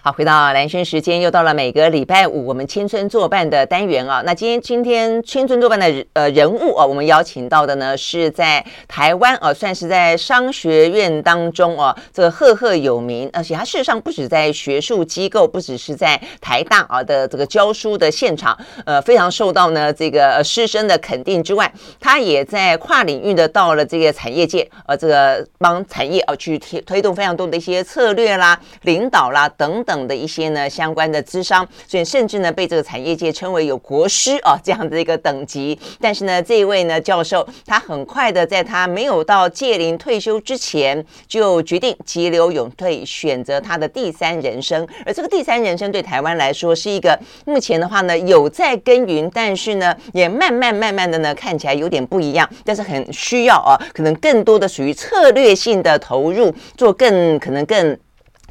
好，回到兰萱时间，又到了每个礼拜五我们青春作伴的单元啊。那今天今天青春作伴的呃人物啊，我们邀请到的呢是在台湾啊，算是在商学院当中啊，这个赫赫有名，而且他事实上不止在学术机构，不只是在台大啊的这个教书的现场，呃，非常受到呢这个师生的肯定之外，他也在跨领域的到了这个产业界，呃，这个帮产业啊去推推动非常多的一些策略啦、领导啦等。等等的一些呢相关的资商，所以甚至呢被这个产业界称为有国师啊这样的一个等级。但是呢，这一位呢教授，他很快的在他没有到届龄退休之前，就决定急流勇退，选择他的第三人生。而这个第三人生对台湾来说是一个目前的话呢有在耕耘，但是呢也慢慢慢慢的呢看起来有点不一样，但是很需要啊，可能更多的属于策略性的投入，做更可能更。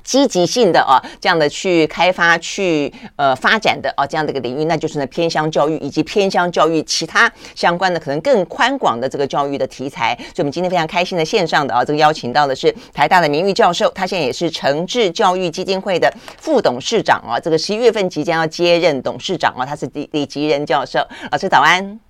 积极性的啊，这样的去开发、去呃发展的啊，这样的一个领域，那就是呢偏乡教育以及偏乡教育其他相关的可能更宽广的这个教育的题材。所以，我们今天非常开心的线上的啊，这个邀请到的是台大的名誉教授，他现在也是诚志教育基金会的副董事长啊，这个十一月份即将要接任董事长啊，他是李李吉仁教授，老师早安。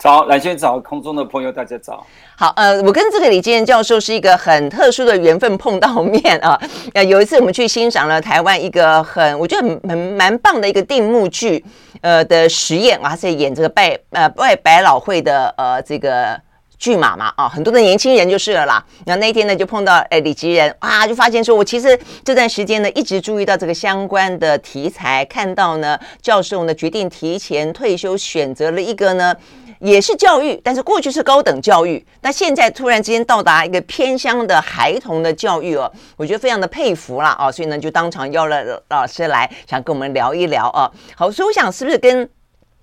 早，兰萱早，空中的朋友大家早。好，呃，我跟这个李吉仁教授是一个很特殊的缘分碰到面啊。呃，有一次我们去欣赏了台湾一个很，我觉得蛮蛮棒的一个定目剧，呃的实验啊，他是演这个拜呃拜百老汇的呃这个剧码嘛啊，很多的年轻人就是了啦。那那天呢就碰到哎李吉仁啊，就发现说我其实这段时间呢一直注意到这个相关的题材，看到呢教授呢决定提前退休，选择了一个呢。也是教育，但是过去是高等教育，那现在突然之间到达一个偏乡的孩童的教育哦，我觉得非常的佩服啦啊，所以呢就当场邀了老师来，想跟我们聊一聊啊。好，所以我想是不是跟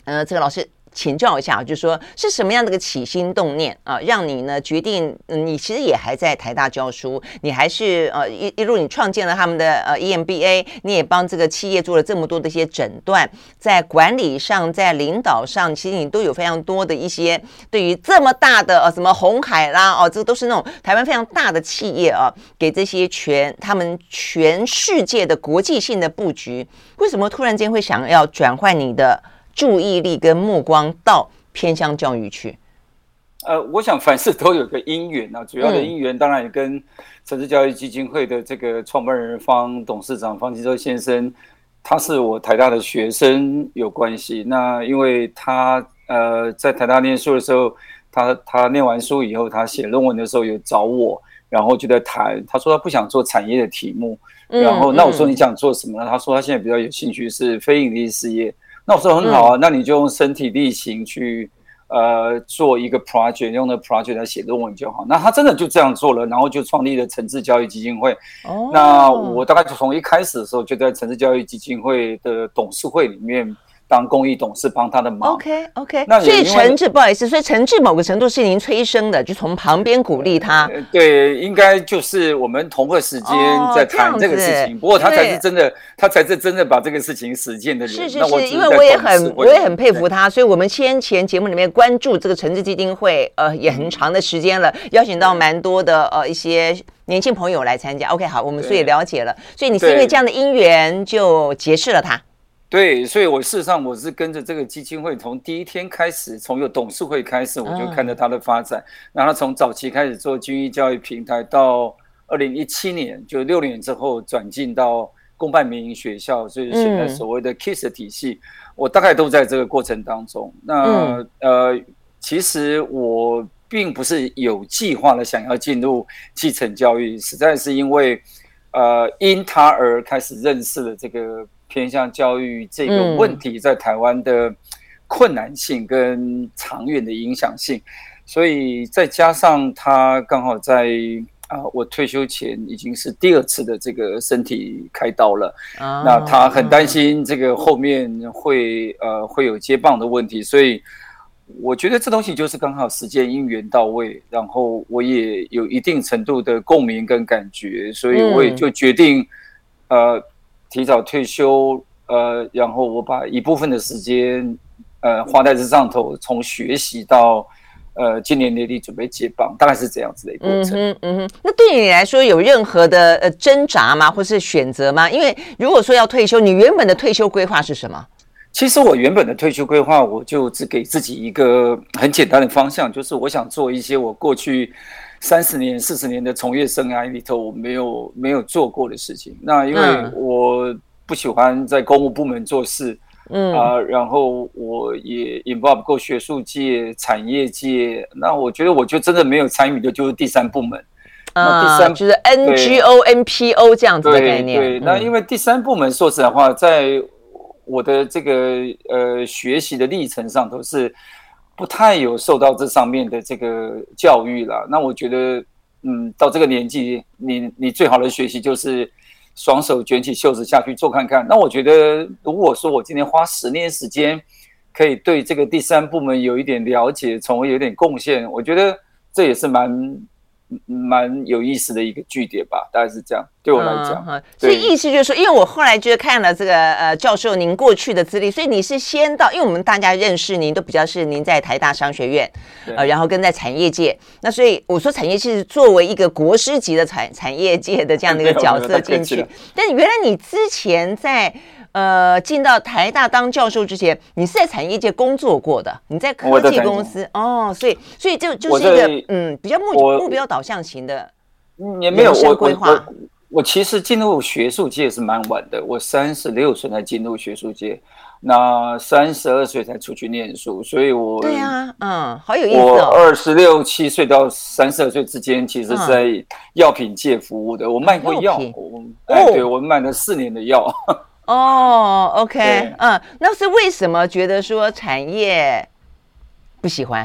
呃这个老师。请教一下，就是说是什么样的一个起心动念啊，让你呢决定，你其实也还在台大教书，你还是呃一一路你创建了他们的呃 EMBA，你也帮这个企业做了这么多的一些诊断，在管理上，在领导上，其实你都有非常多的一些对于这么大的呃什么红海啦哦，这都是那种台湾非常大的企业啊，给这些全他们全世界的国际性的布局，为什么突然间会想要转换你的？注意力跟目光到偏乡教育去，呃，我想凡事都有个因缘啊，主要的因缘当然也跟城市教育基金会的这个创办人方董事长方济州先生，他是我台大的学生有关系。那因为他呃在台大念书的时候，他他念完书以后，他写论文的时候有找我，然后就在谈，他说他不想做产业的题目，然后那我说你想做什么呢？他说他现在比较有兴趣是非盈利事业。那我说很好啊，那你就用身体力行去，呃，做一个 project，用那 project 来写论文就好。那他真的就这样做了，然后就创立了诚志教育基金会。哦，那我大概就从一开始的时候就在诚志教育基金会的董事会里面。当公益董事帮他的忙，OK OK。那所以陈志不好意思，所以陈志某个程度是您催生的，就从旁边鼓励他。对，应该就是我们同个时间在谈这个事情。不过他才是真的，他才是真的把这个事情实践的人。是是是，因为我也很我也很佩服他，所以我们先前节目里面关注这个诚志基金会，呃，也很长的时间了，邀请到蛮多的呃一些年轻朋友来参加。OK，好，我们所以了解了，所以你是因为这样的因缘就结识了他。对，所以我事实上我是跟着这个基金会从第一天开始，从有董事会开始，我就看着它的发展。然后从早期开始做军医教育平台，到二零一七年，就六年之后转进到公办民营学校，就是现在所谓的 KISS 体系，我大概都在这个过程当中。那呃，其实我并不是有计划的想要进入基层教育，实在是因为呃因他而开始认识了这个。偏向教育这个问题在台湾的困难性跟长远的影响性，所以再加上他刚好在啊，我退休前已经是第二次的这个身体开刀了，那他很担心这个后面会呃会有接棒的问题，所以我觉得这东西就是刚好时间因缘到位，然后我也有一定程度的共鸣跟感觉，所以我也就决定呃。提早退休，呃，然后我把一部分的时间，呃，花在这上头，从学习到，呃，今年年底准备接棒，大概是这样子的一个过程。嗯哼，嗯哼，那对你来说有任何的呃挣扎吗，或是选择吗？因为如果说要退休，你原本的退休规划是什么？其实我原本的退休规划，我就只给自己一个很简单的方向，就是我想做一些我过去三十年、四十年的从业生涯里头我没有没有做过的事情。那因为我不喜欢在公务部门做事。嗯啊，然后我也 involve 过学术界、产业界，那我觉得我就真的没有参与的，就是第三部门。啊，第三就是 NGO、NPO 这样子的概念。对，对，那因为第三部门，说实在话，在我的这个呃学习的历程上，都是不太有受到这上面的这个教育了。那我觉得，嗯，到这个年纪，你你最好的学习就是。双手卷起袖子下去做看看。那我觉得，如果说我今天花十年时间，可以对这个第三部门有一点了解，从而有点贡献，我觉得这也是蛮。蛮有意思的一个据点吧，大概是这样。对我来讲，嗯、所以意思就是说，因为我后来就是看了这个呃教授您过去的资历，所以你是先到，因为我们大家认识您都比较是您在台大商学院，呃，然后跟在产业界。那所以我说产业其实作为一个国师级的产产业界的这样的一个 角色进去，但原来你之前在。呃，进到台大当教授之前，你是在产业界工作过的，你在科技公司哦，所以所以就就是一个嗯比较目目标导向型的，也没有我规划。我其实进入学术界是蛮晚的，我三十六岁才进入学术界，那三十二岁才出去念书，所以我对啊，嗯，好有意思哦。我二十六七岁到三十二岁之间，其实在药品界服务的，我卖过药，我哎，对我卖了四年的药。哦、oh，OK，嗯，那是为什么觉得说产业不喜欢？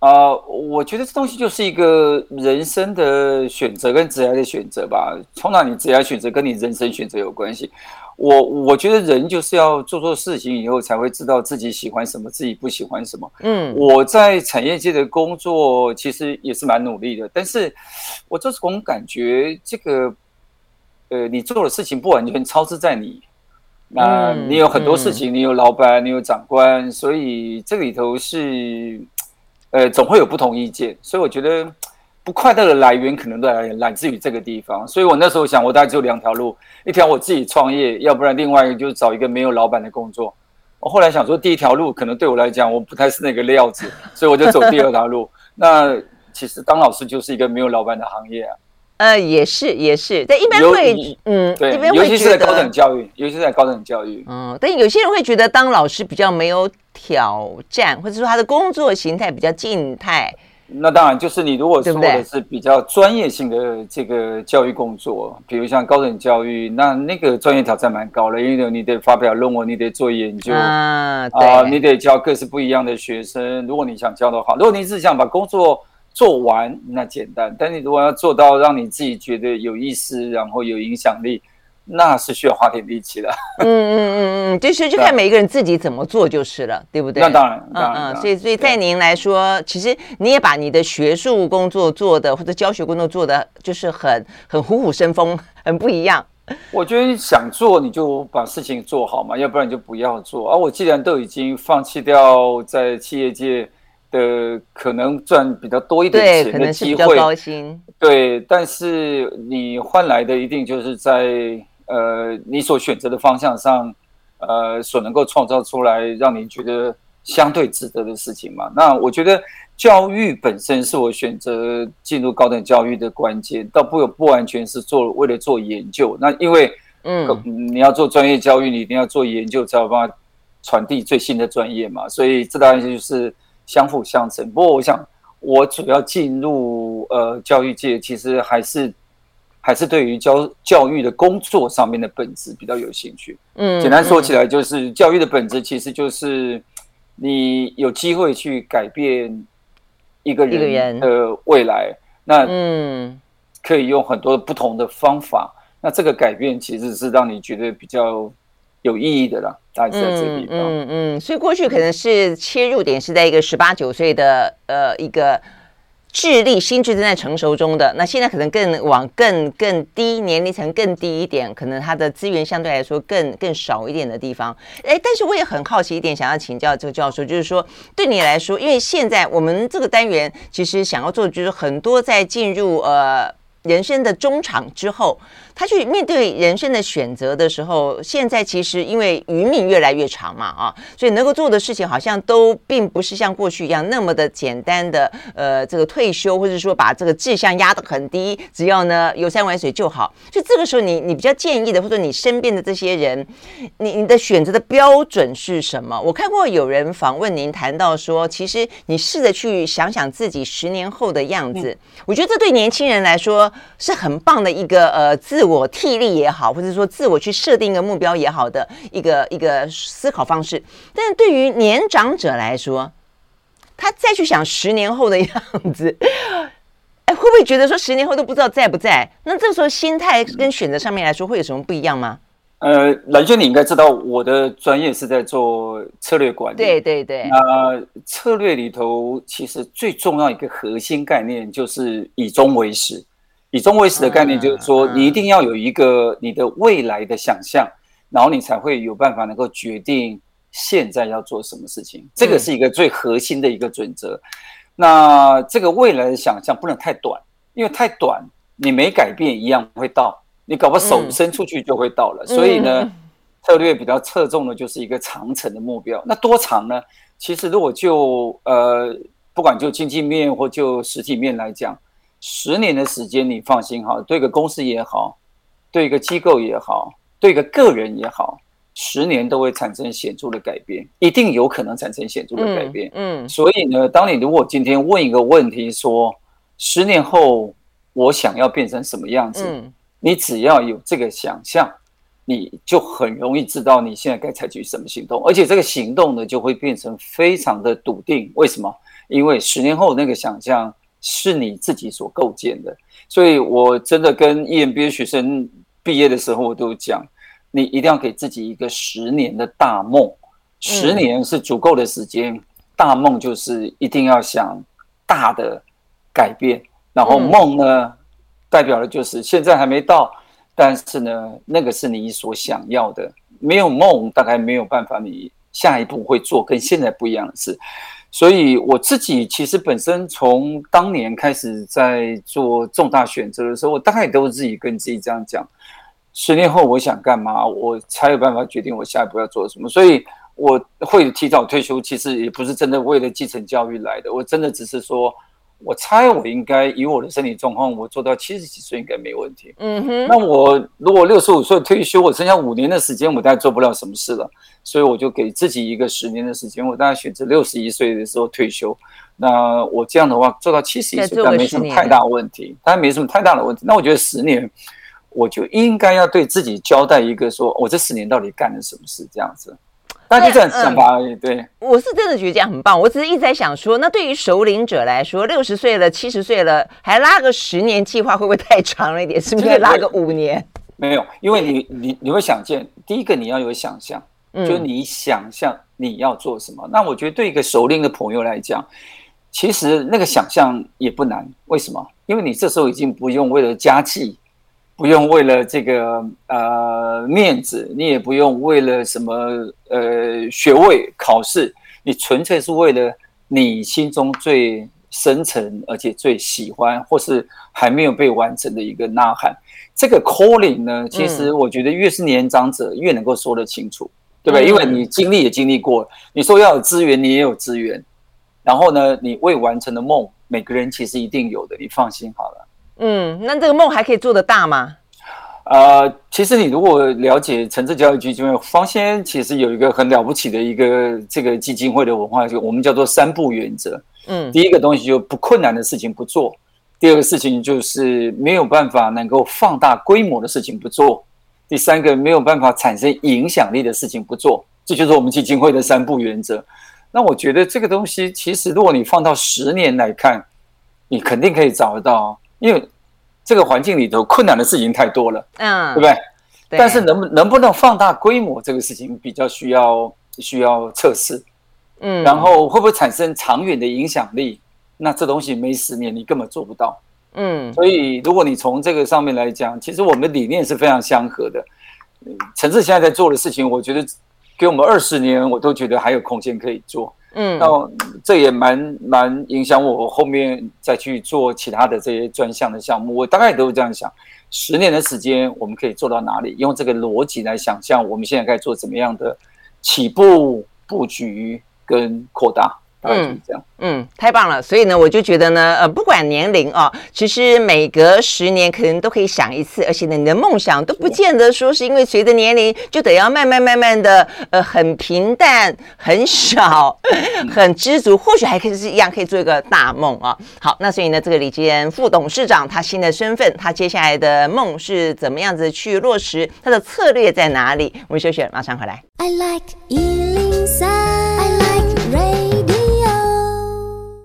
啊、呃，我觉得这东西就是一个人生的选择跟职业的选择吧。从哪你职业选择跟你人生选择有关系。我我觉得人就是要做错事情以后才会知道自己喜欢什么，自己不喜欢什么。嗯，我在产业界的工作其实也是蛮努力的，但是我就是总感觉这个。呃，你做的事情不完全超支在你，那你有很多事情，你有老板，你有长官，所以这里头是，呃，总会有不同意见。所以我觉得不快乐的来源可能都来来自于这个地方。所以我那时候想，我大概只有两条路：一条我自己创业，要不然另外一个就是找一个没有老板的工作。我后来想说，第一条路可能对我来讲，我不太是那个料子，所以我就走第二条路。那其实当老师就是一个没有老板的行业啊。呃，也是也是，但一般会，嗯，对，尤其是在高等教育，尤其是在高等教育，嗯，但有些人会觉得当老师比较没有挑战，或者说他的工作形态比较静态。那当然，就是你如果说的是比较专业性的这个教育工作，比如像高等教育，那那个专业挑战蛮高的，因为你得发表论文，你得做研究啊，对啊，你得教各式不一样的学生。如果你想教的话，如果你是想把工作做完那简单，但你如果要做到让你自己觉得有意思，然后有影响力，那是需要花点力气的。嗯嗯嗯嗯，就是就看每一个人自己怎么做就是了，对不对？那当然，当然。嗯嗯，所以所以在您来说，其实你也把你的学术工作做的或者教学工作做的，就是很很虎虎生风，很不一样。我觉得你想做你就把事情做好嘛，要不然你就不要做。而、啊、我既然都已经放弃掉在企业界。的可能赚比较多一点钱的机会，对，但是你换来的一定就是在呃你所选择的方向上，呃所能够创造出来让你觉得相对值得的事情嘛。那我觉得教育本身是我选择进入高等教育的关键，倒不有不完全是做为了做研究。那因为嗯你要做专业教育，你一定要做研究才有办法传递最新的专业嘛。所以这当然就是。相辅相成。不过，我想我主要进入呃教育界，其实还是还是对于教教育的工作上面的本质比较有兴趣。嗯，简单说起来，就是教育的本质其实就是你有机会去改变一个人的未来。那嗯，可以用很多不同的方法。那这个改变其实是让你觉得比较有意义的啦。大概是在这个地方，嗯嗯，嗯，所以过去可能是切入点是在一个十八九岁的呃一个智力、心智正在成熟中的，那现在可能更往更更低年龄层更低一点，可能他的资源相对来说更更少一点的地方。哎，但是我也很好奇一点，想要请教这个教授，就是说对你来说，因为现在我们这个单元其实想要做的就是很多在进入呃人生的中场之后。他去面对人生的选择的时候，现在其实因为余命越来越长嘛，啊，所以能够做的事情好像都并不是像过去一样那么的简单的，呃，这个退休或者说把这个志向压得很低，只要呢游山玩水就好。所以这个时候你，你你比较建议的，或者你身边的这些人，你你的选择的标准是什么？我看过有人访问您谈到说，其实你试着去想想自己十年后的样子，嗯、我觉得这对年轻人来说是很棒的一个呃自。自我替力也好，或者说自我去设定一个目标也好的一个一个思考方式，但是对于年长者来说，他再去想十年后的样子，哎，会不会觉得说十年后都不知道在不在？那这个时候心态跟选择上面来说，会有什么不一样吗？呃，蓝轩，你应该知道我的专业是在做策略管理。对对对。那策略里头，其实最重要一个核心概念就是以终为始。以终为始的概念就是说，你一定要有一个你的未来的想象，然后你才会有办法能够决定现在要做什么事情。这个是一个最核心的一个准则。那这个未来的想象不能太短，因为太短，你没改变一样会到，你搞不好手伸出去就会到了。所以呢，策略比较侧重的就是一个长程的目标。那多长呢？其实如果就呃，不管就经济面或就实体面来讲。十年的时间，你放心哈，对一个公司也好，对一个机构也好，对一个个人也好，十年都会产生显著的改变，一定有可能产生显著的改变。嗯，嗯，所以呢，当你如果今天问一个问题说，十年后我想要变成什么样子，嗯，你只要有这个想象，你就很容易知道你现在该采取什么行动，而且这个行动呢，就会变成非常的笃定。为什么？因为十年后那个想象。是你自己所构建的，所以我真的跟 EMBA 学生毕业的时候，我都讲，你一定要给自己一个十年的大梦，十年是足够的时间。大梦就是一定要想大的改变，然后梦呢，代表的就是现在还没到，但是呢，那个是你所想要的。没有梦，大概没有办法，你下一步会做跟现在不一样的事。所以我自己其实本身从当年开始在做重大选择的时候，我大概都自己跟自己这样讲：十年后我想干嘛，我才有办法决定我下一步要做什么。所以我会提早退休，其实也不是真的为了继承教育来的，我真的只是说。我猜我应该以我的身体状况，我做到七十几岁应该没问题。嗯哼。那我如果六十五岁退休，我剩下五年的时间，我大概做不了什么事了。所以我就给自己一个十年的时间，我大概选择六十一岁的时候退休。那我这样的话做到七十一岁，但没什么太大问题，当然没什么太大的问题。那我觉得十年，我就应该要对自己交代一个，说我这十年到底干了什么事，这样子。大家就这样想法而已。对，对，我是真的觉得这样很棒。我只是一直在想说，那对于熟龄者来说，六十岁了、七十岁了，还拉个十年计划，会不会太长了一点？是不是拉个五年？没有，因为你你你会想见，第一个你要有想象，就是你想象你要做什么。嗯、那我觉得对一个熟龄的朋友来讲，其实那个想象也不难。为什么？因为你这时候已经不用为了家计。不用为了这个呃面子，你也不用为了什么呃学位考试，你纯粹是为了你心中最深层而且最喜欢或是还没有被完成的一个呐喊。这个 calling 呢，其实我觉得越是年长者越能够说得清楚，对不对？因为你经历也经历过，你说要有资源，你也有资源，然后呢，你未完成的梦，每个人其实一定有的，你放心好了。嗯，那这个梦还可以做得大吗？呃，其实你如果了解城市教育基金会，方先其实有一个很了不起的一个这个基金会的文化，就我们叫做三不原则。嗯，第一个东西就不困难的事情不做，第二个事情就是没有办法能够放大规模的事情不做，第三个没有办法产生影响力的事情不做，这就是我们基金会的三不原则。那我觉得这个东西其实如果你放到十年来看，你肯定可以找得到。因为这个环境里头困难的事情太多了，嗯，对不对？对。但是能不能不能放大规模这个事情比较需要需要测试，嗯，然后会不会产生长远的影响力？那这东西没十年你根本做不到。嗯，所以如果你从这个上面来讲，其实我们的理念是非常相合的。陈志现在在做的事情，我觉得给我们二十年，我都觉得还有空间可以做。嗯，那这也蛮蛮影响我后面再去做其他的这些专项的项目。我大概都是这样想：十年的时间，我们可以做到哪里？用这个逻辑来想象，我们现在该做怎么样的起步、布局跟扩大。嗯，这样，嗯，太棒了。所以呢，我就觉得呢，呃，不管年龄啊，其实每隔十年可能都可以想一次，而且呢，你的梦想都不见得说是因为随着年龄就得要慢慢慢慢的，呃，很平淡、很少、很知足，或许还可以是一样可以做一个大梦啊。好，那所以呢，这个李坚副董事长他新的身份，他接下来的梦是怎么样子去落实？他的策略在哪里？我们休息，马上回来。I like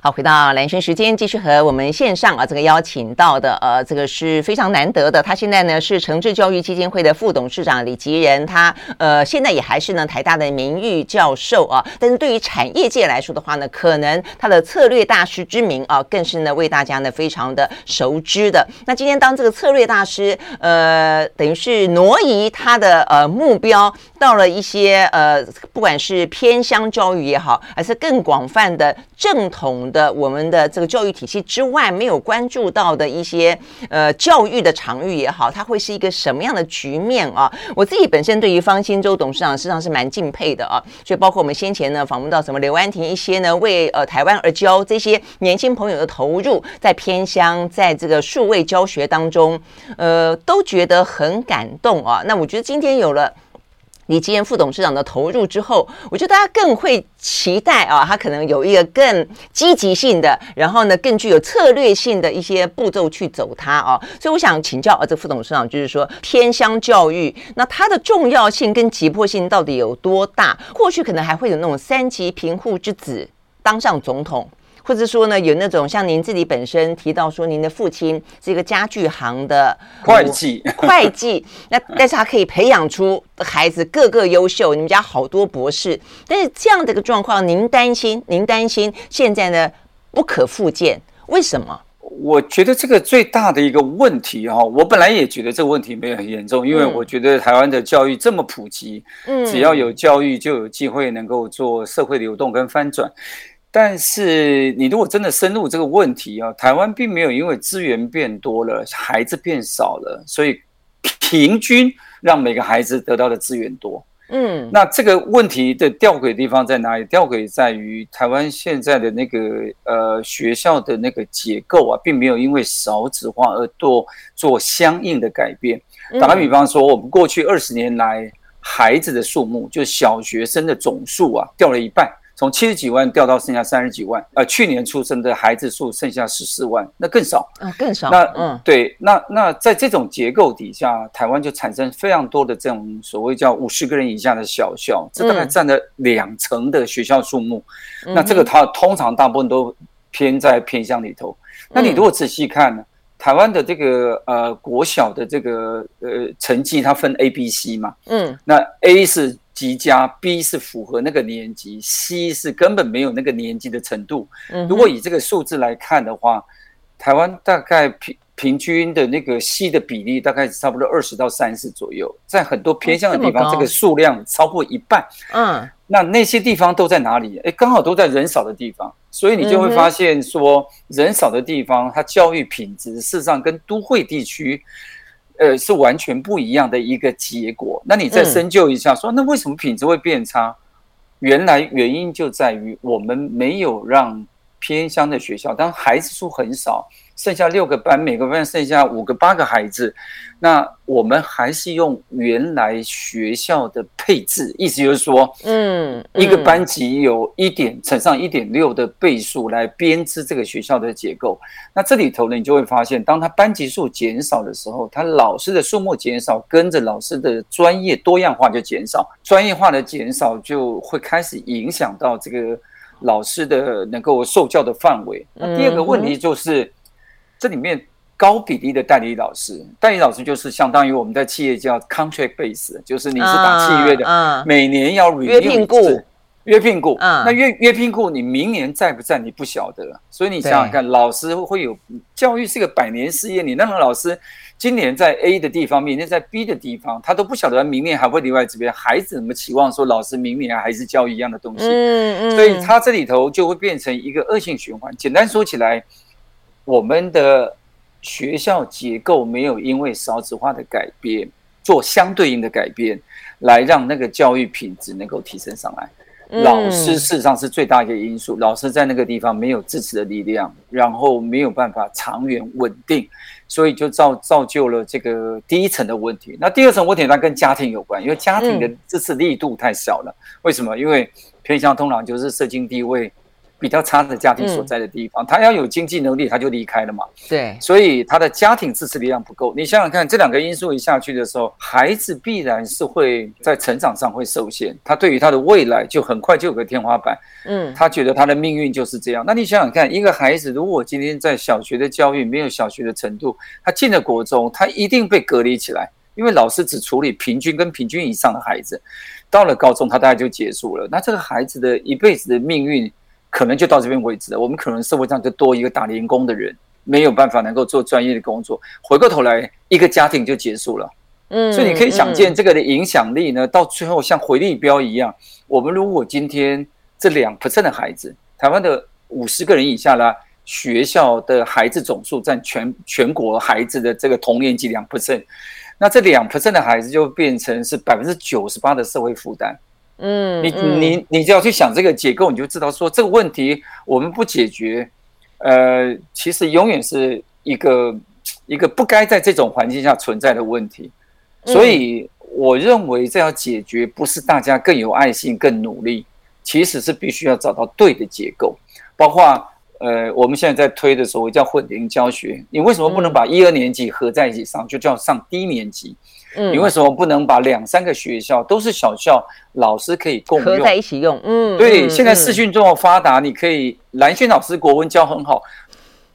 好，回到兰萱时间，继续和我们线上啊，这个邀请到的呃，这个是非常难得的。他现在呢是诚志教育基金会的副董事长李吉仁，他呃现在也还是呢台大的名誉教授啊。但是对于产业界来说的话呢，可能他的策略大师之名啊，更是呢为大家呢非常的熟知的。那今天当这个策略大师，呃，等于是挪移他的呃目标到了一些呃，不管是偏乡教育也好，还是更广泛的正统。的我们的这个教育体系之外，没有关注到的一些呃教育的场域也好，它会是一个什么样的局面啊？我自己本身对于方新洲董事长实际上是蛮敬佩的啊，所以包括我们先前呢访问到什么刘安婷一些呢为呃台湾而教这些年轻朋友的投入，在偏乡，在这个数位教学当中，呃，都觉得很感动啊。那我觉得今天有了。李吉仁副董事长的投入之后，我觉得大家更会期待啊，他可能有一个更积极性的，然后呢更具有策略性的一些步骤去走它啊。所以我想请教啊，这副董事长就是说偏乡教育，那它的重要性跟急迫性到底有多大？过去可能还会有那种三级贫户之子当上总统。或者说呢，有那种像您自己本身提到说，您的父亲是一个家具行的 会计，会计，那但是他可以培养出孩子个个优秀，你们家好多博士，但是这样的一个状况，您担心？您担心现在呢不可复见？为什么？我觉得这个最大的一个问题哈，我本来也觉得这个问题没有很严重，因为我觉得台湾的教育这么普及，嗯，只要有教育就有机会能够做社会流动跟翻转。但是你如果真的深入这个问题啊，台湾并没有因为资源变多了，孩子变少了，所以平均让每个孩子得到的资源多。嗯，那这个问题的吊诡的地方在哪里？吊诡在于台湾现在的那个呃学校的那个结构啊，并没有因为少子化而做做相应的改变。打个比方说，我们过去二十年来孩子的数目，就小学生的总数啊，掉了一半。从七十几万掉到剩下三十几万，呃，去年出生的孩子数剩下十四万，那更少，嗯，更少。那嗯，对，那那在这种结构底下，台湾就产生非常多的这种所谓叫五十个人以下的小校，这大概占了两成的学校数目。嗯、那这个它通常大部分都偏在偏乡里头。那你如果仔细看呢，台湾的这个呃国小的这个呃成绩，它分 A、B、C 嘛，嗯，那 A 是。级加 B 是符合那个年级，C 是根本没有那个年级的程度。如果以这个数字来看的话，台湾大概平平均的那个 C 的比例大概差不多二十到三十左右，在很多偏向的地方，这个数量超过一半。嗯，那那些地方都在哪里？哎，刚好都在人少的地方，所以你就会发现说，人少的地方，它教育品质事实上跟都会地区。呃，是完全不一样的一个结果。那你再深究一下说，说那为什么品质会变差？原来原因就在于我们没有让偏乡的学校，当孩子数很少。剩下六个班，每个班剩下五个、八个孩子，那我们还是用原来学校的配置，意思就是说，嗯，一个班级有一点乘上一点六的倍数来编织这个学校的结构。那这里头呢，你就会发现，当他班级数减少的时候，他老师的数目减少，跟着老师的专业多样化就减少，专业化的减少就会开始影响到这个老师的能够受教的范围。那第二个问题就是。这里面高比例的代理老师，代理老师就是相当于我们在企业叫 contract base，就是你是打契约的，每年要 renew 一次，约聘雇，嗯，那约约聘雇，你明年在不在你不晓得，所以你想想看，老师会有教育是一个百年事业，你那个老师今年在 A 的地方，明年在 B 的地方，他都不晓得明年还会留在这边，孩子怎么期望说老师明年还是教一样的东西？嗯嗯，所以他这里头就会变成一个恶性循环。简单说起来，我们的学校结构没有因为少子化的改变做相对应的改变，来让那个教育品质能够提升上来。老师事实上是最大一个因素，老师在那个地方没有支持的力量，然后没有办法长远稳定，所以就造造就了这个第一层的问题。那第二层问题它跟家庭有关，因为家庭的支持力度太小了。为什么？因为偏向通常就是社经地位。比较差的家庭所在的地方，嗯、他要有经济能力，他就离开了嘛。对，所以他的家庭支持力量不够。你想想看，这两个因素一下去的时候，孩子必然是会在成长上会受限。他对于他的未来就很快就有个天花板。嗯，他觉得他的命运就是这样。那你想想看，一个孩子如果今天在小学的教育没有小学的程度，他进了国中，他一定被隔离起来，因为老师只处理平均跟平均以上的孩子。到了高中，他大概就结束了。那这个孩子的一辈子的命运。可能就到这边为止了。我们可能社会上就多一个打零工的人，没有办法能够做专业的工作。回过头来，一个家庭就结束了。嗯，所以你可以想见这个的影响力呢，到最后像回力标一样。我们如果今天这两 percent 的孩子，台湾的五十个人以下啦，学校的孩子总数占全全国孩子的这个同年级两 percent，那这两 percent 的孩子就变成是百分之九十八的社会负担。嗯，你你你只要去想这个结构，你就知道说这个问题我们不解决，呃，其实永远是一个一个不该在这种环境下存在的问题。所以我认为这要解决，不是大家更有爱心、更努力，其实是必须要找到对的结构。包括呃，我们现在在推的所谓叫混龄教学，你为什么不能把一二年级合在一起上，就叫上低年级？嗯，你为什么不能把两三个学校都是小校，老师可以共用合在一起用？嗯，对，嗯、现在视讯这么发达，你可以兰萱老师国文教很好，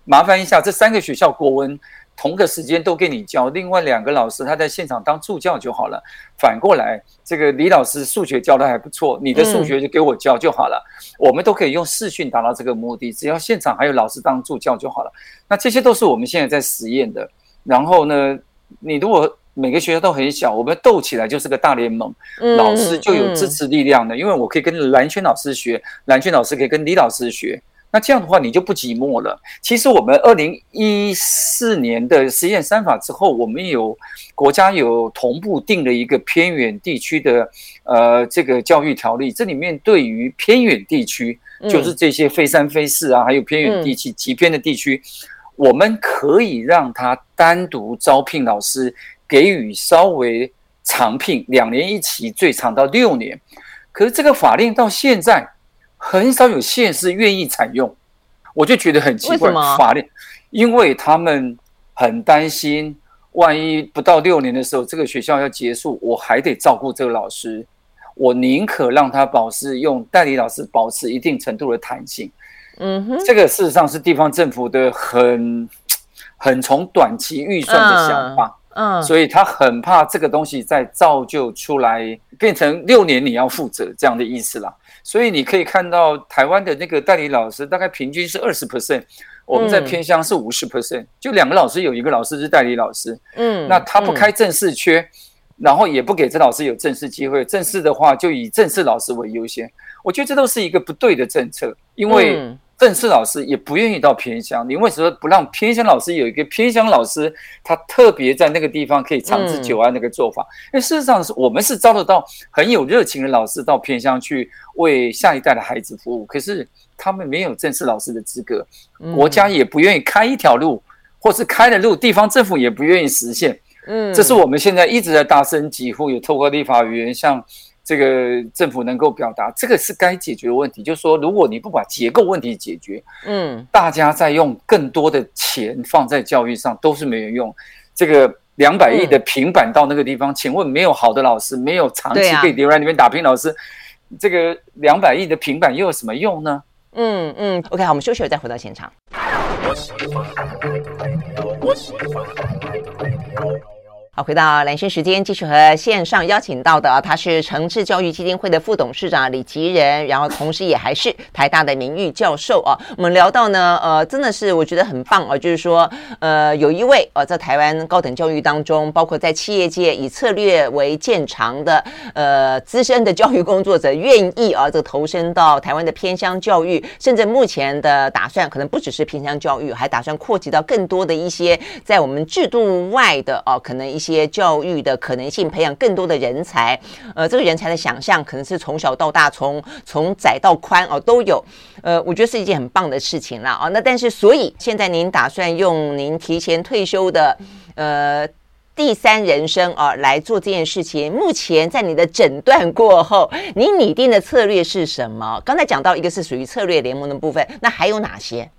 麻烦一下这三个学校国文同个时间都给你教，另外两个老师他在现场当助教就好了。反过来，这个李老师数学教的还不错，你的数学就给我教就好了。嗯、我们都可以用视讯达到这个目的，只要现场还有老师当助教就好了。那这些都是我们现在在实验的。然后呢，你如果每个学校都很小，我们斗起来就是个大联盟，老师就有支持力量的。因为我可以跟蓝轩老师学，蓝轩老师可以跟李老师学，那这样的话你就不寂寞了。其实我们二零一四年的实验三法之后，我们有国家有同步定了一个偏远地区的呃这个教育条例，这里面对于偏远地区，就是这些非三非四啊，还有偏远地区极偏的地区，我们可以让他单独招聘老师。给予稍微长聘，两年一期，最长到六年。可是这个法令到现在很少有县市愿意采用，我就觉得很奇怪。法令，因为他们很担心，万一不到六年的时候，这个学校要结束，我还得照顾这个老师。我宁可让他保持用代理老师，保持一定程度的弹性。嗯哼，这个事实上是地方政府的很很从短期预算的想法。嗯，所以他很怕这个东西再造就出来变成六年你要负责这样的意思啦。所以你可以看到台湾的那个代理老师大概平均是二十 percent，我们在偏乡是五十 percent，就两个老师有一个老师是代理老师。嗯，那他不开正式缺，然后也不给这老师有正式机会，正式的话就以正式老师为优先。我觉得这都是一个不对的政策，因为。正式老师也不愿意到偏乡，你为什么不让偏乡老师有一个偏乡老师？他特别在那个地方可以长治久安那个做法？因为事实上是我们是招得到很有热情的老师到偏乡去为下一代的孩子服务，可是他们没有正式老师的资格，国家也不愿意开一条路，或是开了路，地方政府也不愿意实现。嗯，这是我们现在一直在大声疾呼，有透过立法委员像。这个政府能够表达，这个是该解决的问题。就是说，如果你不把结构问题解决，嗯，大家再用更多的钱放在教育上，都是没有用。这个两百亿的平板到那个地方，嗯、请问没有好的老师，没有长期可以留在那边打拼老师，啊、这个两百亿的平板又有什么用呢？嗯嗯，OK，好，我们休息了再回到现场。好，回到蓝轩时间，继续和线上邀请到的啊，他是诚志教育基金会的副董事长李吉仁，然后同时也还是台大的名誉教授啊。我们聊到呢，呃，真的是我觉得很棒啊，就是说，呃，有一位呃，在台湾高等教育当中，包括在企业界以策略为见长的呃资深的教育工作者，愿意啊，这个投身到台湾的偏乡教育，甚至目前的打算可能不只是偏乡教育，还打算扩及到更多的一些在我们制度外的哦、啊，可能一些。教育的可能性，培养更多的人才。呃，这个人才的想象可能是从小到大，从从窄到宽哦都有。呃，我觉得是一件很棒的事情啦。哦，那但是，所以现在您打算用您提前退休的呃第三人生啊来做这件事情。目前在你的诊断过后，你拟定的策略是什么？刚才讲到一个是属于策略联盟的部分，那还有哪些？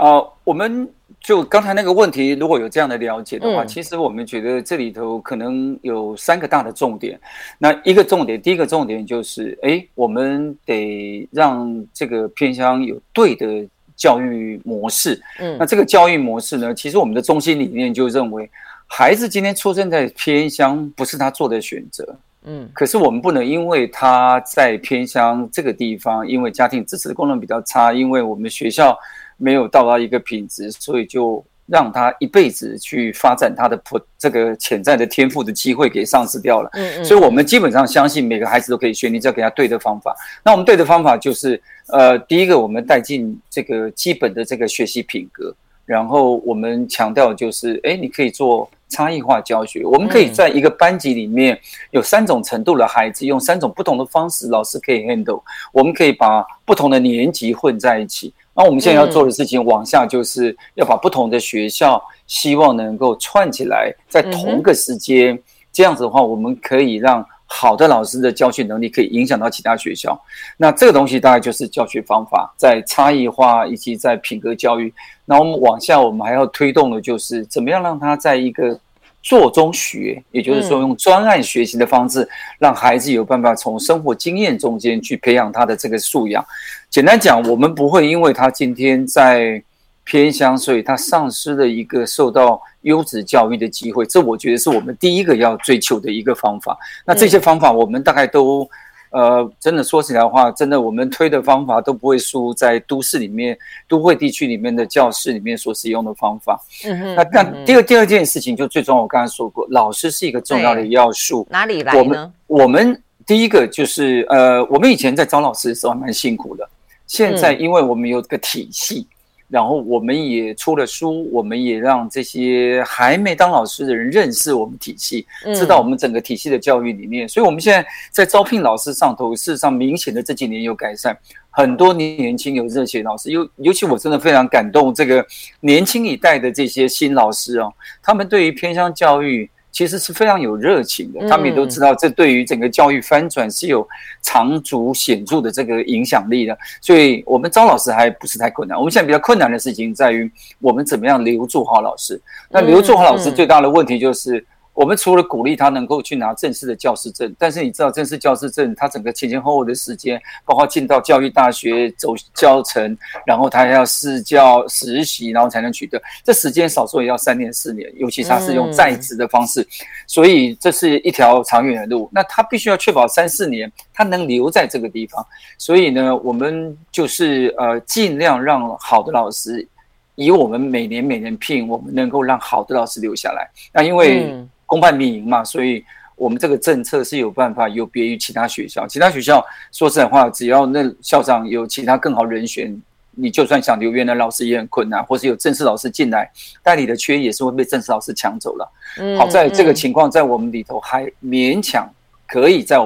呃，我们。就刚才那个问题，如果有这样的了解的话，嗯、其实我们觉得这里头可能有三个大的重点。那一个重点，第一个重点就是，哎，我们得让这个偏乡有对的教育模式。嗯，那这个教育模式呢，其实我们的中心理念就认为，孩子今天出生在偏乡不是他做的选择。嗯，可是我们不能因为他在偏乡这个地方，因为家庭支持的功能比较差，因为我们学校。没有到达一个品质，所以就让他一辈子去发展他的普这个潜在的天赋的机会给丧失掉了。嗯嗯。所以我们基本上相信每个孩子都可以学，你只要给他对的方法。那我们对的方法就是，呃，第一个我们带进这个基本的这个学习品格，然后我们强调就是，哎，你可以做差异化教学。我们可以在一个班级里面有三种程度的孩子，用三种不同的方式，老师可以 handle。我们可以把不同的年级混在一起。那我们现在要做的事情，往下就是要把不同的学校，希望能够串起来，在同个时间，这样子的话，我们可以让好的老师的教学能力可以影响到其他学校。那这个东西大概就是教学方法，在差异化以及在品格教育。那我们往下，我们还要推动的就是怎么样让他在一个。做中学，也就是说用专案学习的方式，让孩子有办法从生活经验中间去培养他的这个素养。简单讲，我们不会因为他今天在偏乡，所以他丧失了一个受到优质教育的机会。这我觉得是我们第一个要追求的一个方法。那这些方法，我们大概都。呃，真的说起来的话，真的我们推的方法都不会输在都市里面、都会地区里面的教室里面所使用的方法。嗯哼。那但第二第二件事情就最重要，我刚才说过，老师是一个重要的要素。哪里来呢？我们我们第一个就是呃，我们以前在招老师的时候还蛮辛苦的，现在因为我们有这个体系。嗯然后我们也出了书，我们也让这些还没当老师的人认识我们体系，知道我们整个体系的教育理念。所以，我们现在在招聘老师上头，事实上明显的这几年有改善，很多年轻有热血老师，尤尤其我真的非常感动，这个年轻一代的这些新老师哦，他们对于偏乡教育。其实是非常有热情的，他们也都知道这对于整个教育翻转是有长足显著的这个影响力的，所以我们招老师还不是太困难。我们现在比较困难的事情在于我们怎么样留住好老师。那留住好老师最大的问题就是。我们除了鼓励他能够去拿正式的教师证，但是你知道正式教师证，他整个前前后后的时间，包括进到教育大学走教程，然后他还要试教实习，然后才能取得，这时间少说也要三年四年，尤其他是用在职的方式，所以这是一条长远的路。那他必须要确保三四年他能留在这个地方，所以呢，我们就是呃尽量让好的老师，以我们每年每年聘，我们能够让好的老师留下来。那因为公办民营嘛，所以我们这个政策是有办法有别于其他学校。其他学校说实在话，只要那校长有其他更好人选，你就算想留原来老师也很困难，或是有正式老师进来，代理的缺也是会被正式老师抢走了。好在这个情况在我们里头还勉强可以在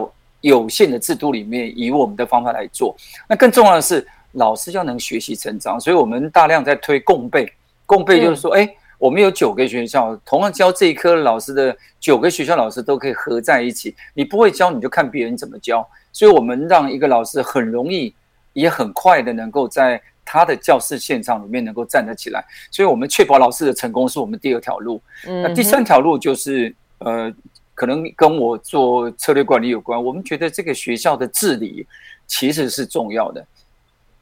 有限的制度里面以我们的方法来做。那更重要的是，老师要能学习成长，所以我们大量在推共备。共备就是说，哎。我们有九个学校，同样教这一科老师的九个学校老师都可以合在一起。你不会教，你就看别人怎么教。所以，我们让一个老师很容易也很快的能够在他的教室现场里面能够站得起来。所以我们确保老师的成功是我们第二条路。那第三条路就是呃，可能跟我做策略管理有关。我们觉得这个学校的治理其实是重要的。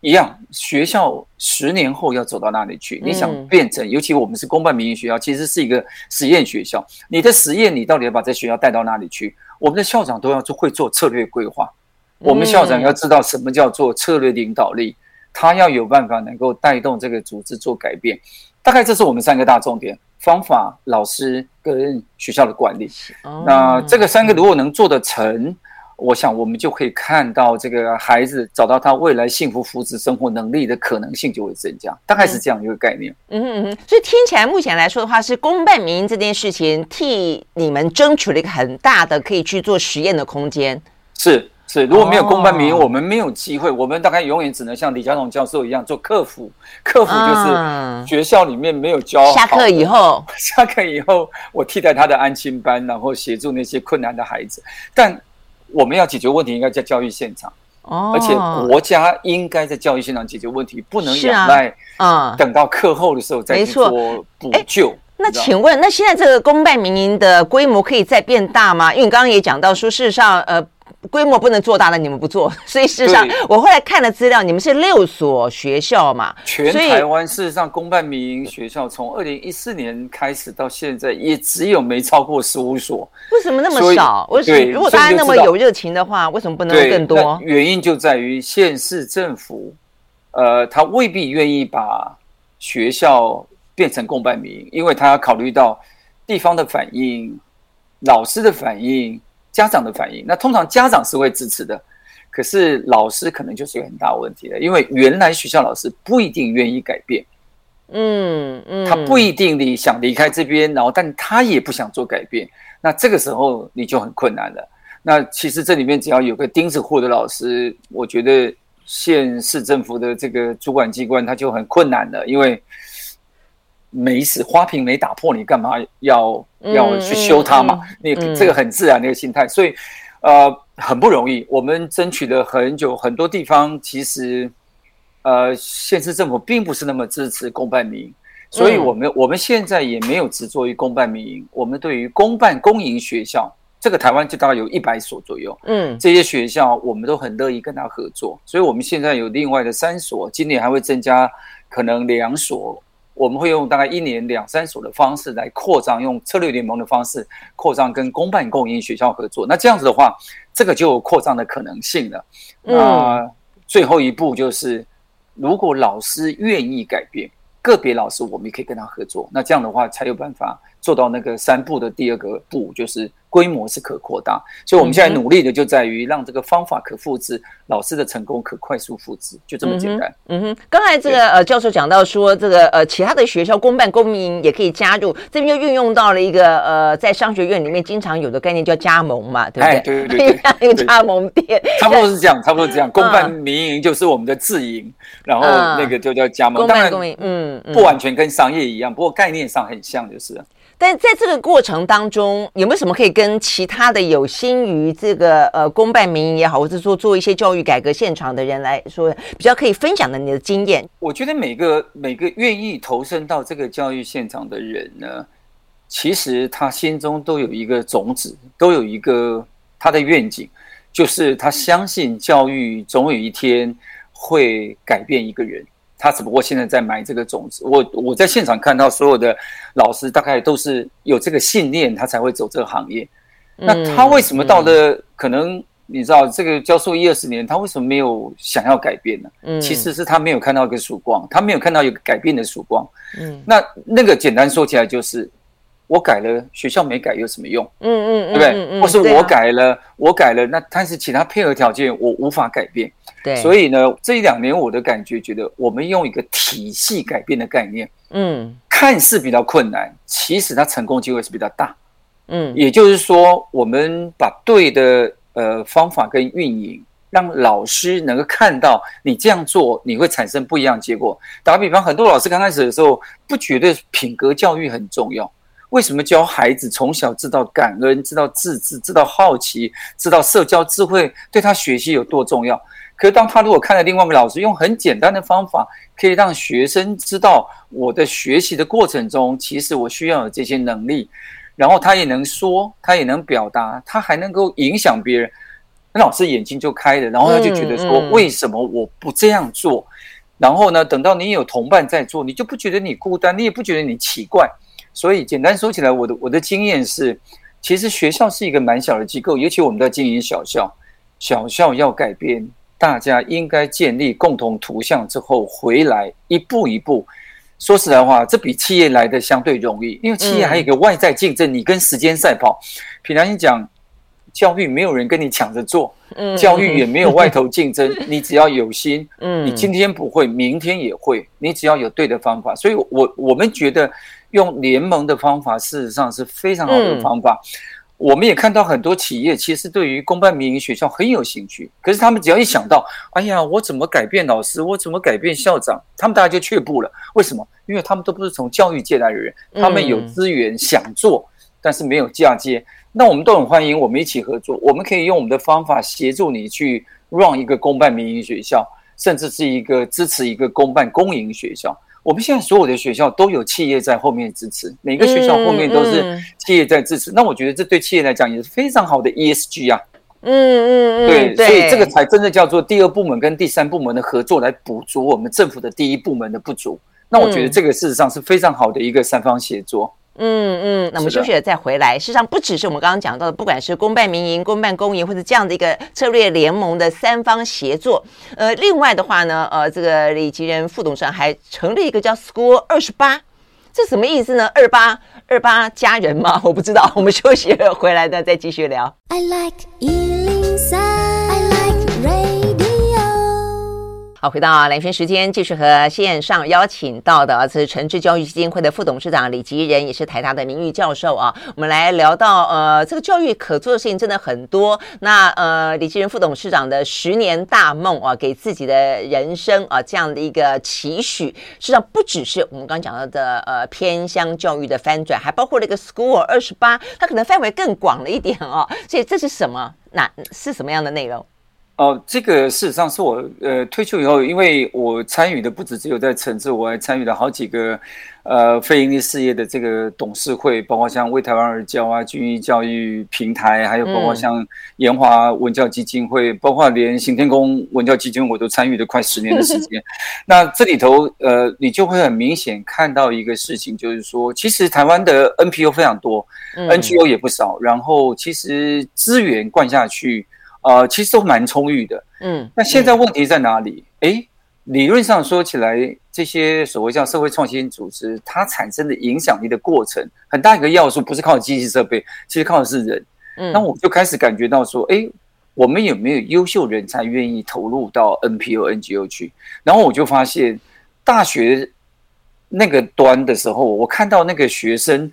一样，学校十年后要走到哪里去？你想变成，尤其我们是公办民营学校，其实是一个实验学校。你的实验，你到底要把这学校带到哪里去？我们的校长都要做会做策略规划。我们校长要知道什么叫做策略领导力，他要有办法能够带动这个组织做改变。大概这是我们三个大重点：方法、老师跟学校的管理。那这个三个如果能做得成，我想，我们就可以看到这个孩子找到他未来幸福福祉生活能力的可能性就会增加，大概是这样一个概念。嗯嗯嗯，所以听起来目前来说的话，是公办民营这件事情替你们争取了一个很大的可以去做实验的空间。是是，如果没有公办民营，我们没有机会，我们大概永远只能像李嘉彤教授一样做客服。客服就是学校里面没有教好，下课以后，下课以后我替代他的安亲班，然后协助那些困难的孩子，但。我们要解决问题，应该在教育现场，哦，而且国家应该在教育现场解决问题，不能仰赖啊，等到课后的时候再去做补救。那请问，那现在这个公办民营的规模可以再变大吗？因为你刚刚也讲到说，事实上，呃。规模不能做大了，你们不做，所以事实上，我后来看了资料，你们是六所学校嘛？全台湾事实上公办民营学校从二零一四年开始到现在，也只有没超过十五所。为什么那么少？为什么如果大家那么有热情的话，为什么不能更多？原因就在于县市政府，呃，他未必愿意把学校变成公办民营，因为他要考虑到地方的反应、老师的反应。家长的反应，那通常家长是会支持的，可是老师可能就是有很大问题的，因为原来学校老师不一定愿意改变，嗯嗯，他不一定你想离开这边，然后但他也不想做改变，那这个时候你就很困难了。那其实这里面只要有个钉子户的老师，我觉得县市政府的这个主管机关他就很困难了，因为。没事花瓶没打破，你干嘛要要去修它嘛？你这个很自然的一个心态，所以呃很不容易。我们争取了很久，很多地方其实呃县市政府并不是那么支持公办民营，所以我们我们现在也没有执着于公办民营。我们对于公办公营学校，这个台湾就大概有一百所左右，嗯，这些学校我们都很乐意跟他合作。所以我们现在有另外的三所，今年还会增加可能两所。我们会用大概一年两三所的方式来扩张，用策略联盟的方式扩张跟公办公营学校合作。那这样子的话，这个就有扩张的可能性了。那最后一步就是，如果老师愿意改变，个别老师我们也可以跟他合作。那这样的话才有办法做到那个三步的第二个步，就是。规模是可扩大，所以我们现在努力的就在于让这个方法可复制，老师的成功可快速复制，就这么简单。嗯哼，刚才这个呃教授讲到说，这个呃其他的学校公办公民也可以加入，这边就运用到了一个呃在商学院里面经常有的概念叫加盟嘛，对不对？对对对，一个加盟店，差不多是这样，差不多是这样。公办民营就是我们的自营，然后那个就叫加盟。当然，嗯，不完全跟商业一样，不过概念上很像，就是。但在这个过程当中，有没有什么可以跟其他的有心于这个呃公办民营也好，或者说做一些教育改革现场的人来说，比较可以分享的你的经验？我觉得每个每个愿意投身到这个教育现场的人呢，其实他心中都有一个种子，都有一个他的愿景，就是他相信教育总有一天会改变一个人。他只不过现在在埋这个种子。我我在现场看到所有的老师，大概都是有这个信念，他才会走这个行业。那他为什么到了可能你知道这个教授一二十年，他为什么没有想要改变呢？嗯，其实是他没有看到一个曙光，他没有看到一个改变的曙光。嗯，那那个简单说起来就是。我改了，学校没改有什么用？嗯嗯，对不对？或是我改了，我改了，那但是其他配合条件我无法改变。对，所以呢，这一两年我的感觉觉得，我们用一个体系改变的概念，嗯，看似比较困难，其实它成功机会是比较大。嗯，也就是说，我们把对的呃方法跟运营，让老师能够看到你这样做，你会产生不一样的结果。打个比方，很多老师刚开始的时候不觉得品格教育很重要。为什么教孩子从小知道感恩、知道自制、知道好奇、知道社交智慧，对他学习有多重要？可是当他如果看了另外一个老师用很简单的方法，可以让学生知道我的学习的过程中，其实我需要有这些能力，然后他也能说，他也能表达，他还能够影响别人，那老师眼睛就开了，然后他就觉得说，为什么我不这样做？然后呢，等到你有同伴在做，你就不觉得你孤单，你也不觉得你奇怪。所以简单说起来，我的我的经验是，其实学校是一个蛮小的机构，尤其我们在经营小校，小校要改变，大家应该建立共同图像之后回来一步一步。说实在话，这比企业来的相对容易，因为企业还有一个外在竞争，你跟时间赛跑。平常心讲，教育没有人跟你抢着做，教育也没有外头竞争，你只要有心，你今天不会，明天也会，你只要有对的方法。所以我我们觉得用联盟的方法，事实上是非常好的方法。我们也看到很多企业其实对于公办民营学校很有兴趣，可是他们只要一想到，哎呀，我怎么改变老师，我怎么改变校长，他们大家就却步了。为什么？因为他们都不是从教育界来的人，他们有资源想做，但是没有嫁接。那我们都很欢迎，我们一起合作，我们可以用我们的方法协助你去 run 一个公办民营学校，甚至是一个支持一个公办公营学校。我们现在所有的学校都有企业在后面支持，每个学校后面都是企业在支持。那我觉得这对企业来讲也是非常好的 ESG 啊。嗯嗯嗯，对，所以这个才真的叫做第二部门跟第三部门的合作来补足我们政府的第一部门的不足。那我觉得这个事实上是非常好的一个三方协作。嗯嗯，那我们休息了再回来。事实上，不只是我们刚刚讲到的，不管是公办民营、公办公营，或者这样的一个策略联盟的三方协作。呃，另外的话呢，呃，这个李吉仁副董事长还成立一个叫 School 二十八，这什么意思呢？二八二八家人吗？我不知道。我们休息了回来呢，再继续聊。I like 好，回到兰萱时间，继续和线上邀请到的，这是诚志教育基金会的副董事长李吉仁，也是台大的名誉教授啊。我们来聊到，呃，这个教育可做的事情真的很多。那呃，李吉仁副董事长的十年大梦啊，给自己的人生啊这样的一个期许，实际上不只是我们刚刚讲到的呃偏乡教育的翻转，还包括了一个 School 二十八，它可能范围更广了一点哦。所以这是什么？那是什么样的内容？哦，这个事实上是我呃退休以后，因为我参与的不止只有在诚志，我还参与了好几个呃非营利事业的这个董事会，包括像为台湾而教啊、均一教育平台，还有包括像研华文教基金会，嗯、包括连行天宫文教基金会我都参与了快十年的时间。那这里头呃，你就会很明显看到一个事情，就是说，其实台湾的 NPO 非常多、嗯、，NGO 也不少，然后其实资源灌下去。呃，其实都蛮充裕的，嗯，那现在问题在哪里？哎、嗯，理论上说起来，这些所谓叫社会创新组织，它产生的影响力的过程，很大一个要素不是靠机器设备，其实靠的是人。嗯，那我就开始感觉到说，哎，我们有没有优秀人才愿意投入到 NPO、NGO 去？然后我就发现，大学那个端的时候，我看到那个学生。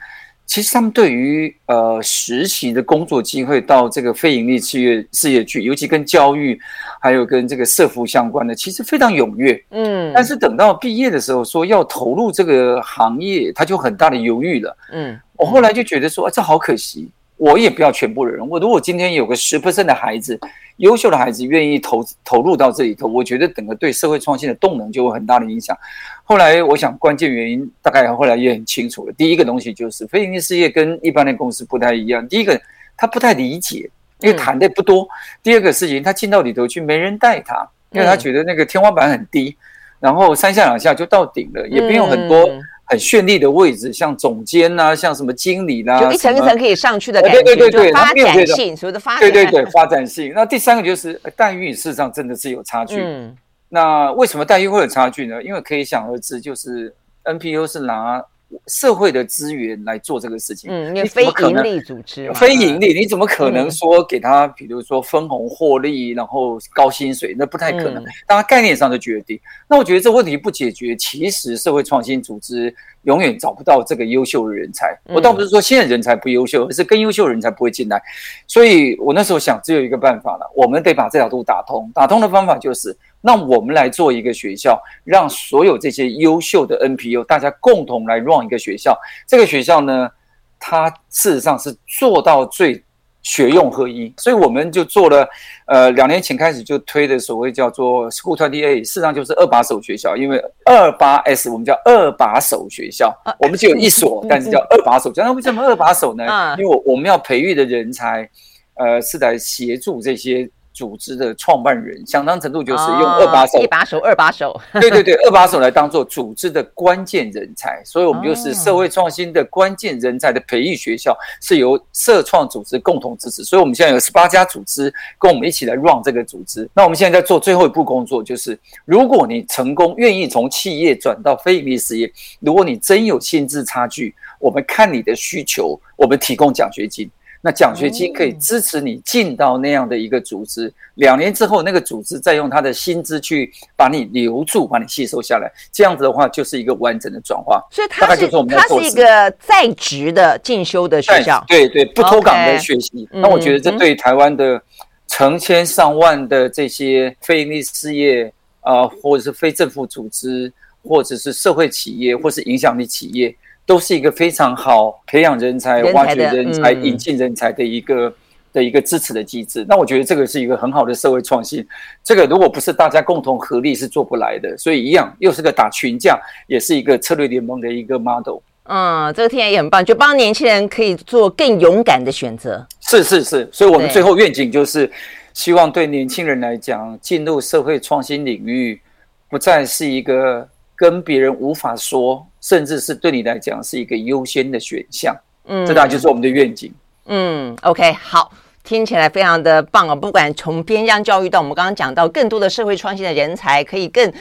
其实他们对于呃实习的工作机会到这个非营利事业事业去，尤其跟教育还有跟这个社福相关的，其实非常踊跃。嗯，但是等到毕业的时候说要投入这个行业，他就很大的犹豫了。嗯，我后来就觉得说，啊，这好可惜。我也不要全部的人。我如果今天有个十 percent 的孩子，优秀的孩子愿意投投入到这里头，我觉得整个对社会创新的动能就会很大的影响。后来我想关键原因大概后来也很清楚了。第一个东西就是非营利事业跟一般的公司不太一样。第一个他不太理解，因为谈的不多。第二个事情他进到里头去没人带他，因为他觉得那个天花板很低，然后三下两下就到顶了，也没有很多。很绚丽的位置，像总监呐、啊，像什么经理啦、啊，就一层一层可以上去的感觉，对对对对，发展性，所谓的发展，对对对，发展性。那第三个就是待遇，事实上真的是有差距。嗯，那为什么待遇会有差距呢？因为可以想而知，就是 NPU 是拿。社会的资源来做这个事情，嗯，因为非盈利组织，非盈利，你怎么可能说给他，比如说分红获利，然后高薪水，那不太可能。当然概念上的决定，那我觉得这问题不解决，其实社会创新组织永远找不到这个优秀的人才。我倒不是说现在人才不优秀，而是更优秀的人才不会进来。所以我那时候想，只有一个办法了，我们得把这条路打通。打通的方法就是。那我们来做一个学校，让所有这些优秀的 NPU 大家共同来 run 一个学校。这个学校呢，它事实上是做到最学用合一，所以我们就做了。呃，两年前开始就推的所谓叫做 School 28，事实上就是二把手学校，因为二八 S 我们叫二把手学校，我们只有一所，但是叫二把手。那为什么二把手呢？因为我我们要培育的人才，呃，是来协助这些。组织的创办人，相当程度就是用二把手、哦、一把手、二把手，对对对，二把手来当做组织的关键人才，所以我们就是社会创新的关键人才的培育学校，是由社创组织共同支持，所以我们现在有十八家组织跟我们一起来 run 这个组织。那我们现在在做最后一步工作，就是如果你成功愿意从企业转到非营利事业，如果你真有薪资差距，我们看你的需求，我们提供奖学金。那奖学金可以支持你进到那样的一个组织，两年之后，那个组织再用他的薪资去把你留住，把你吸收下来。这样子的话，就是一个完整的转化。所以它是它是一个在职的进修的学校，对对，不脱岗的学习。那我觉得这对台湾的成千上万的这些非营利事业啊，或者是非政府组织，或者是社会企业，或是影响力企业。都是一个非常好培养人才、挖掘人才、引进人才的一个的一个支持的机制。那我觉得这个是一个很好的社会创新。这个如果不是大家共同合力，是做不来的。所以一样，又是个打群架，也是一个策略联盟的一个 model。嗯，这个听起来也很棒，就帮年轻人可以做更勇敢的选择。是是是，所以我们最后愿景就是希望对年轻人来讲，进入社会创新领域，不再是一个跟别人无法说。甚至是对你来讲是一个优先的选项，嗯，这大概就是我们的愿景。嗯，OK，好，听起来非常的棒哦。不管从边疆教育到我们刚刚讲到更多的社会创新的人才，可以更。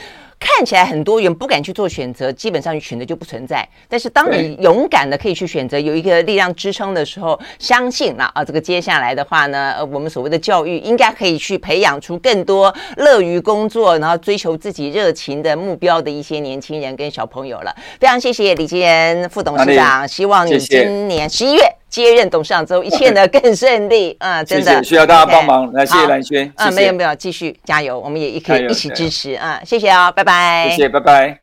看起来很多人不敢去做选择，基本上选择就不存在。但是当你勇敢的可以去选择，有一个力量支撑的时候，相信了啊，这个接下来的话呢，呃，我们所谓的教育应该可以去培养出更多乐于工作，然后追求自己热情的目标的一些年轻人跟小朋友了。非常谢谢李吉仁副董事长，希望你今年十一月。接任董事长之后，一切呢更顺利 啊！真的需要大家帮忙，来谢谢蓝轩。啊，没有没有，继续加油，我们也一可以一起支持啊！谢谢啊，拜拜，谢谢，拜拜。